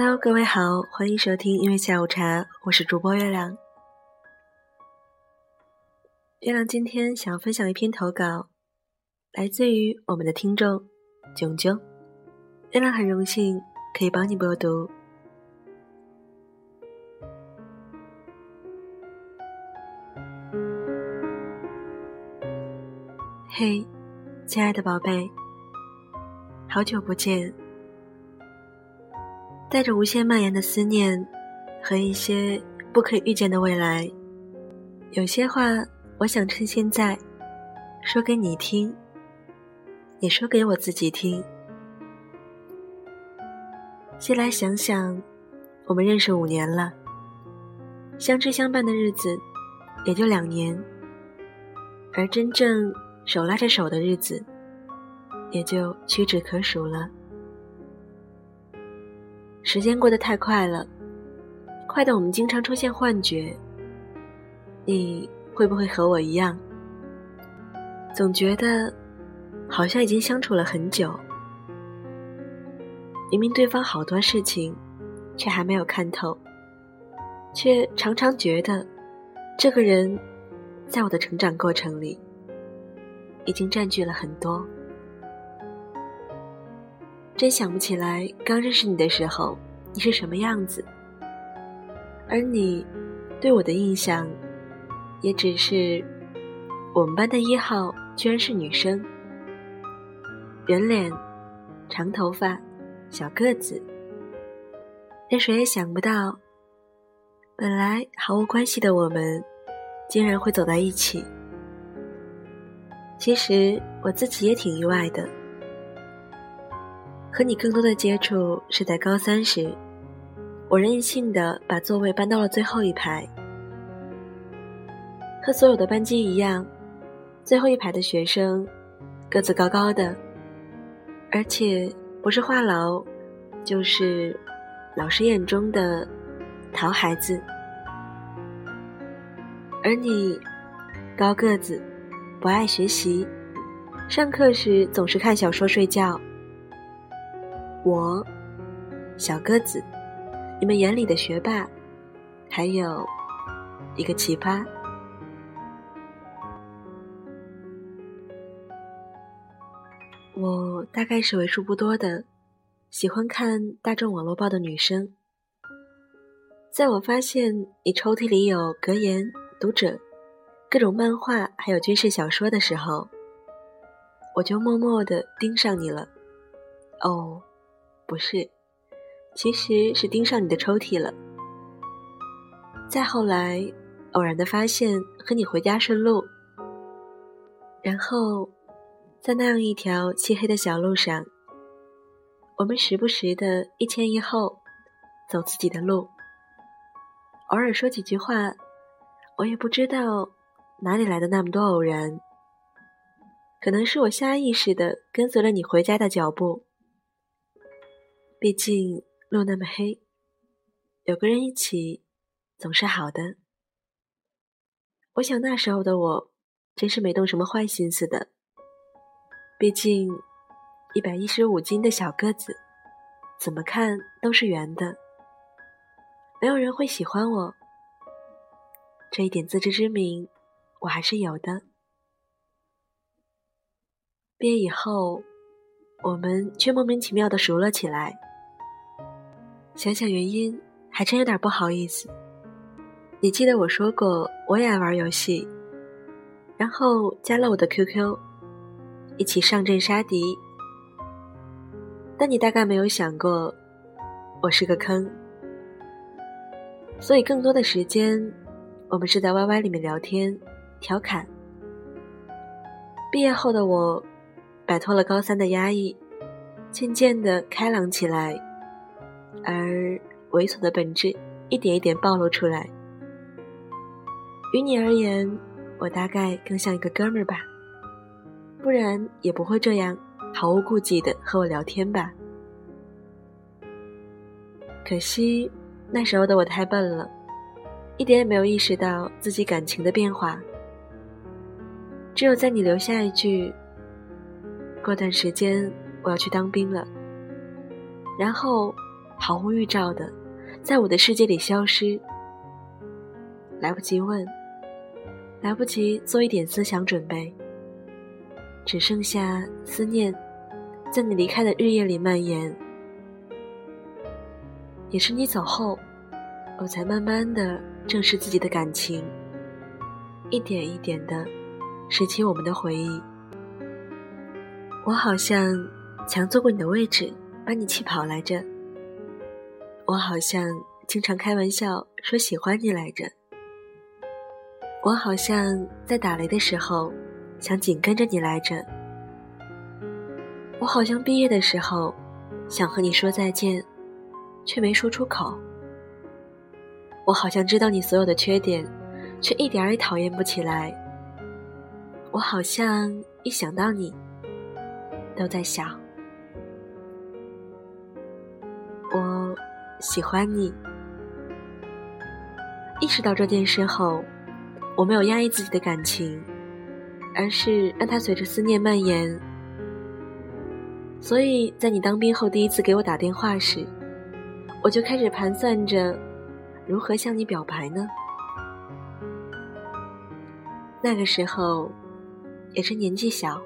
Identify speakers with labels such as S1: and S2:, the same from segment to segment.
S1: Hello，各位好，欢迎收听音乐下午茶，我是主播月亮。月亮今天想要分享一篇投稿，来自于我们的听众炯炯。月亮很荣幸可以帮你播读。嘿，亲爱的宝贝，好久不见。带着无限蔓延的思念和一些不可预见的未来，有些话我想趁现在说给你听，也说给我自己听。先来想想，我们认识五年了，相知相伴的日子也就两年，而真正手拉着手的日子也就屈指可数了。时间过得太快了，快的我们经常出现幻觉。你会不会和我一样，总觉得好像已经相处了很久，明明对方好多事情，却还没有看透，却常常觉得这个人在我的成长过程里已经占据了很多。真想不起来刚认识你的时候你是什么样子，而你对我的印象也只是我们班的一号居然是女生，圆脸、长头发、小个子，但谁也想不到，本来毫无关系的我们竟然会走在一起。其实我自己也挺意外的。和你更多的接触是在高三时，我任性的把座位搬到了最后一排。和所有的班级一样，最后一排的学生个子高高的，而且不是话痨，就是老师眼中的淘孩子。而你高个子，不爱学习，上课时总是看小说睡觉。我，小个子，你们眼里的学霸，还有一个奇葩。我大概是为数不多的喜欢看大众网络报的女生。在我发现你抽屉里有格言、读者、各种漫画，还有军事小说的时候，我就默默的盯上你了。哦。不是，其实是盯上你的抽屉了。再后来，偶然的发现和你回家顺路，然后在那样一条漆黑的小路上，我们时不时的一前一后走自己的路，偶尔说几句话，我也不知道哪里来的那么多偶然，可能是我下意识的跟随了你回家的脚步。毕竟路那么黑，有个人一起总是好的。我想那时候的我真是没动什么坏心思的。毕竟一百一十五斤的小个子，怎么看都是圆的，没有人会喜欢我。这一点自知之明我还是有的。毕业以后，我们却莫名其妙的熟了起来。想想原因，还真有点不好意思。你记得我说过我也爱玩游戏，然后加了我的 QQ，一起上阵杀敌。但你大概没有想过，我是个坑，所以更多的时间，我们是在 YY 里面聊天、调侃。毕业后的我，摆脱了高三的压抑，渐渐的开朗起来。而猥琐的本质一点一点暴露出来。于你而言，我大概更像一个哥们儿吧，不然也不会这样毫无顾忌的和我聊天吧。可惜那时候的我太笨了，一点也没有意识到自己感情的变化。只有在你留下一句“过段时间我要去当兵了”，然后。毫无预兆的，在我的世界里消失。来不及问，来不及做一点思想准备，只剩下思念，在你离开的日夜里蔓延。也是你走后，我才慢慢的正视自己的感情，一点一点的拾起我们的回忆。我好像强坐过你的位置，把你气跑来着。我好像经常开玩笑说喜欢你来着。我好像在打雷的时候想紧跟着你来着。我好像毕业的时候想和你说再见。却没说出口。我好像知道你所有的缺点，却一点儿也讨厌不起来。我好像一想到你，都在想，我喜欢你。意识到这件事后，我没有压抑自己的感情，而是让它随着思念蔓延。所以在你当兵后第一次给我打电话时。我就开始盘算着，如何向你表白呢？那个时候，也是年纪小，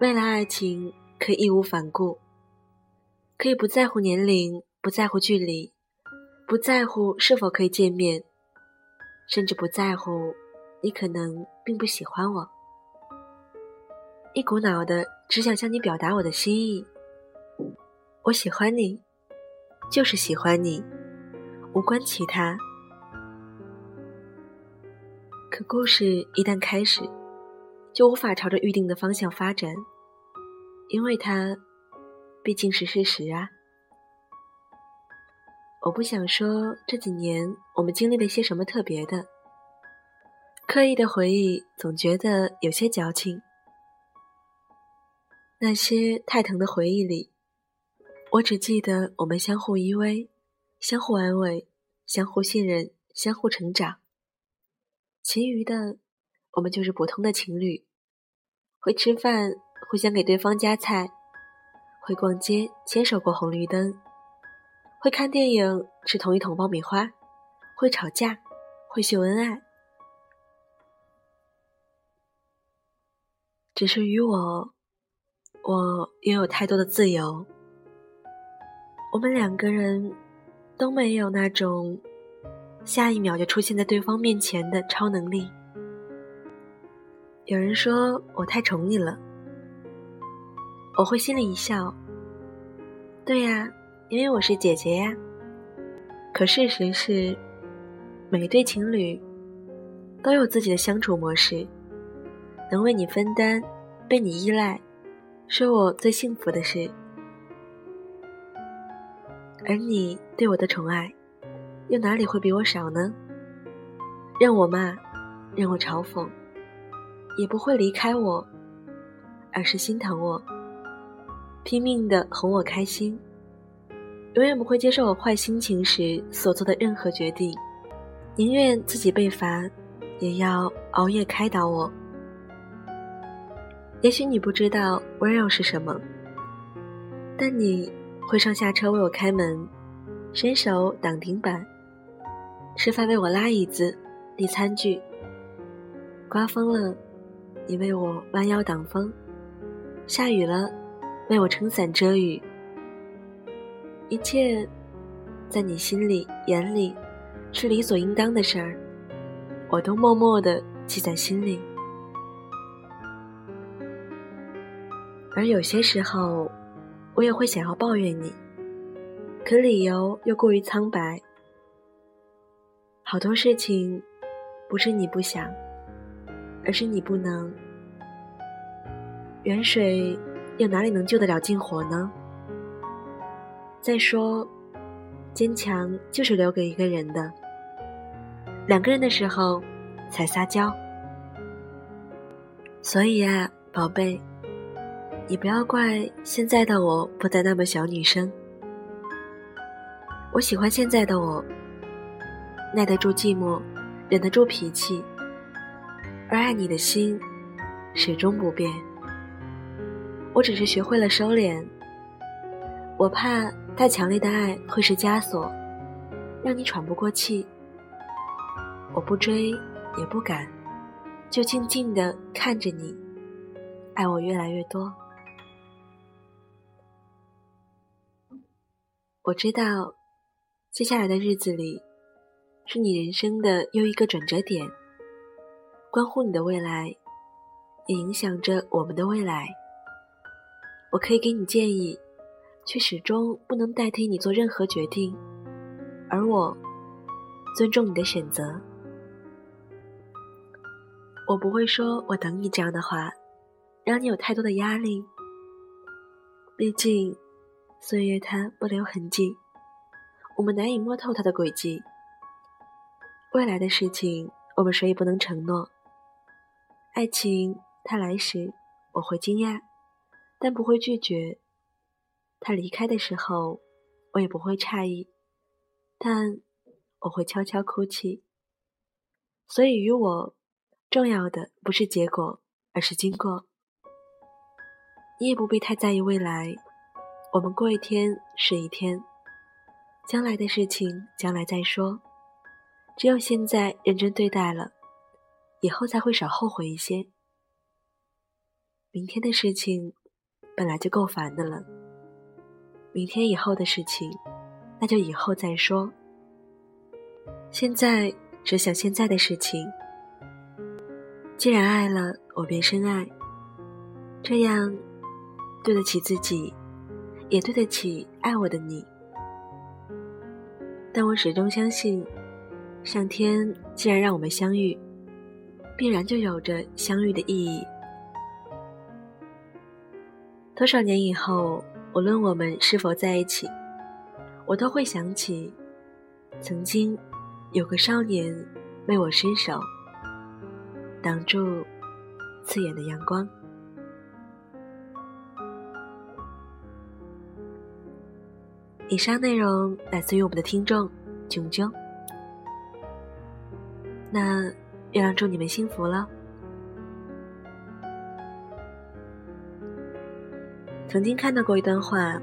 S1: 为了爱情可以义无反顾，可以不在乎年龄，不在乎距离，不在乎是否可以见面，甚至不在乎你可能并不喜欢我，一股脑的只想向你表达我的心意，我喜欢你。就是喜欢你，无关其他。可故事一旦开始，就无法朝着预定的方向发展，因为它毕竟是事实啊。我不想说这几年我们经历了些什么特别的，刻意的回忆总觉得有些矫情。那些太疼的回忆里。我只记得我们相互依偎，相互安慰，相互信任，相互成长。其余的，我们就是普通的情侣，会吃饭，互相给对方夹菜；会逛街，牵手过红绿灯；会看电影，吃同一桶爆米花；会吵架，会秀恩爱。只是与我，我拥有太多的自由。我们两个人都没有那种下一秒就出现在对方面前的超能力。有人说我太宠你了，我会心里一笑。对呀，因为我是姐姐呀。可事实是，每对情侣都有自己的相处模式，能为你分担、被你依赖，是我最幸福的事。而你对我的宠爱，又哪里会比我少呢？任我骂，任我嘲讽，也不会离开我，而是心疼我，拼命的哄我开心，永远不会接受我坏心情时所做的任何决定，宁愿自己被罚，也要熬夜开导我。也许你不知道温柔是什么，但你。会上下车为我开门，伸手挡顶板，吃饭为我拉椅子、递餐具。刮风了，你为我弯腰挡风；下雨了，为我撑伞遮雨。一切，在你心里、眼里，是理所应当的事儿，我都默默的记在心里。而有些时候。我也会想要抱怨你，可理由又过于苍白。好多事情不是你不想，而是你不能。远水又哪里能救得了近火呢？再说，坚强就是留给一个人的，两个人的时候才撒娇。所以啊，宝贝。你不要怪现在的我不再那么小女生，我喜欢现在的我，耐得住寂寞，忍得住脾气，而爱你的心始终不变。我只是学会了收敛，我怕太强烈的爱会是枷锁，让你喘不过气。我不追，也不赶，就静静的看着你，爱我越来越多。我知道，接下来的日子里，是你人生的又一个转折点，关乎你的未来，也影响着我们的未来。我可以给你建议。却始终不能代替你做任何决定，而我尊重你的选择。我不会说“我等你”这样的话，让你有太多的压力。毕竟，岁月它不留痕迹，我们难以摸透它的轨迹。未来的事情，我们谁也不能承诺。爱情它来时，我会惊讶，但不会拒绝。他离开的时候，我也不会诧异，但我会悄悄哭泣。所以，与我重要的不是结果，而是经过。你也不必太在意未来，我们过一天是一天，将来的事情将来再说。只有现在认真对待了，以后才会少后悔一些。明天的事情本来就够烦的了。明天以后的事情，那就以后再说。现在只想现在的事情。既然爱了，我便深爱，这样对得起自己，也对得起爱我的你。但我始终相信，上天既然让我们相遇，必然就有着相遇的意义。多少年以后？无论我们是否在一起，我都会想起，曾经有个少年为我伸手，挡住刺眼的阳光。以上内容来自于我们的听众炯炯。那月亮祝你们幸福了。曾经看到过一段话，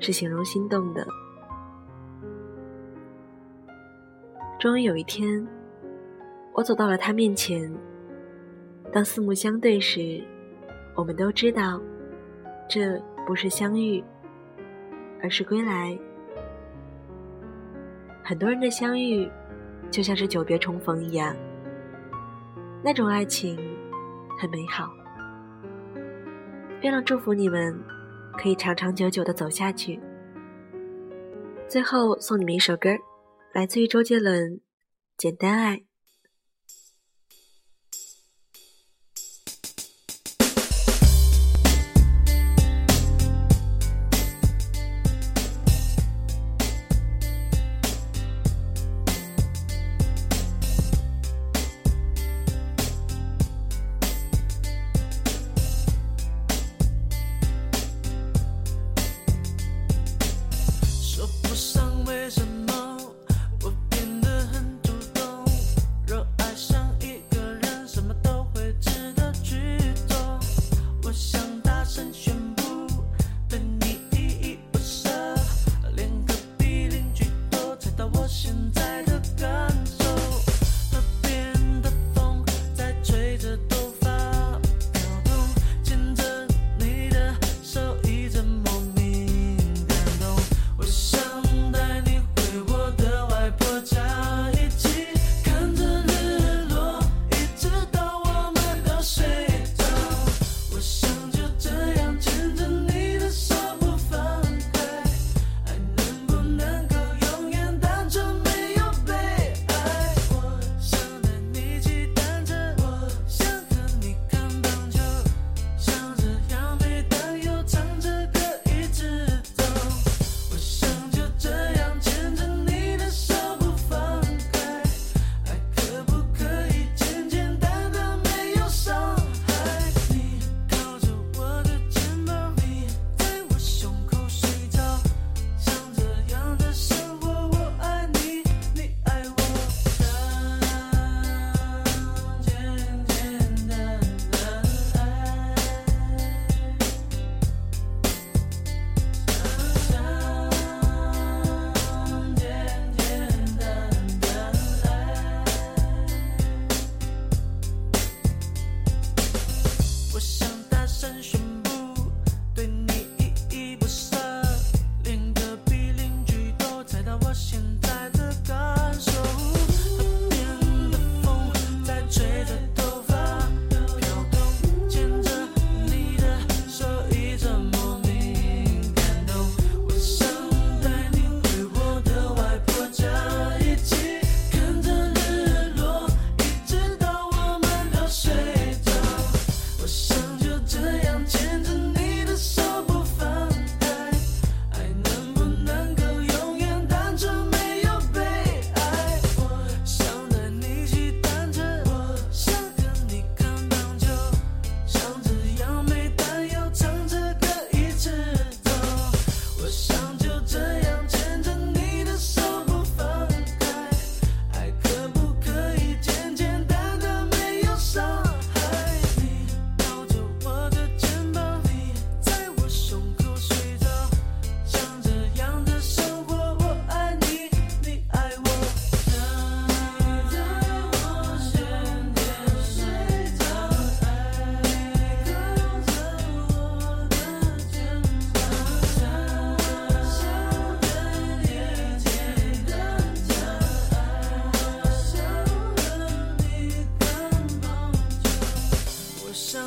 S1: 是形容心动的。终于有一天，我走到了他面前。当四目相对时，我们都知道，这不是相遇，而是归来。很多人的相遇，就像是久别重逢一样，那种爱情很美好。月亮祝福你们。可以长长久久的走下去。最后送你们一首歌，来自于周杰伦，《简单爱》。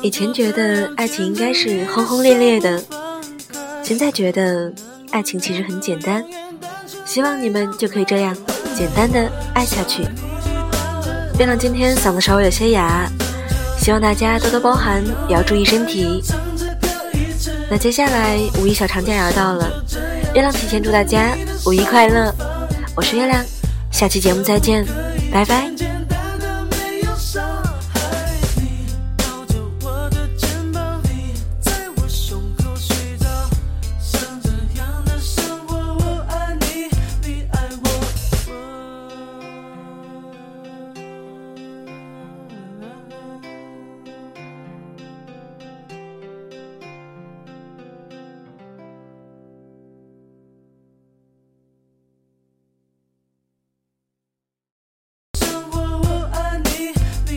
S1: 以前觉得爱情应该是轰轰烈烈的，现在觉得爱情其实很简单。希望你们就可以这样简单的爱下去。月亮今天嗓子稍微有些哑，希望大家多多包涵，也要注意身体。那接下来五一小长假也要到了，月亮提前祝大家五一快乐！我是月亮，下期节目再见，拜拜。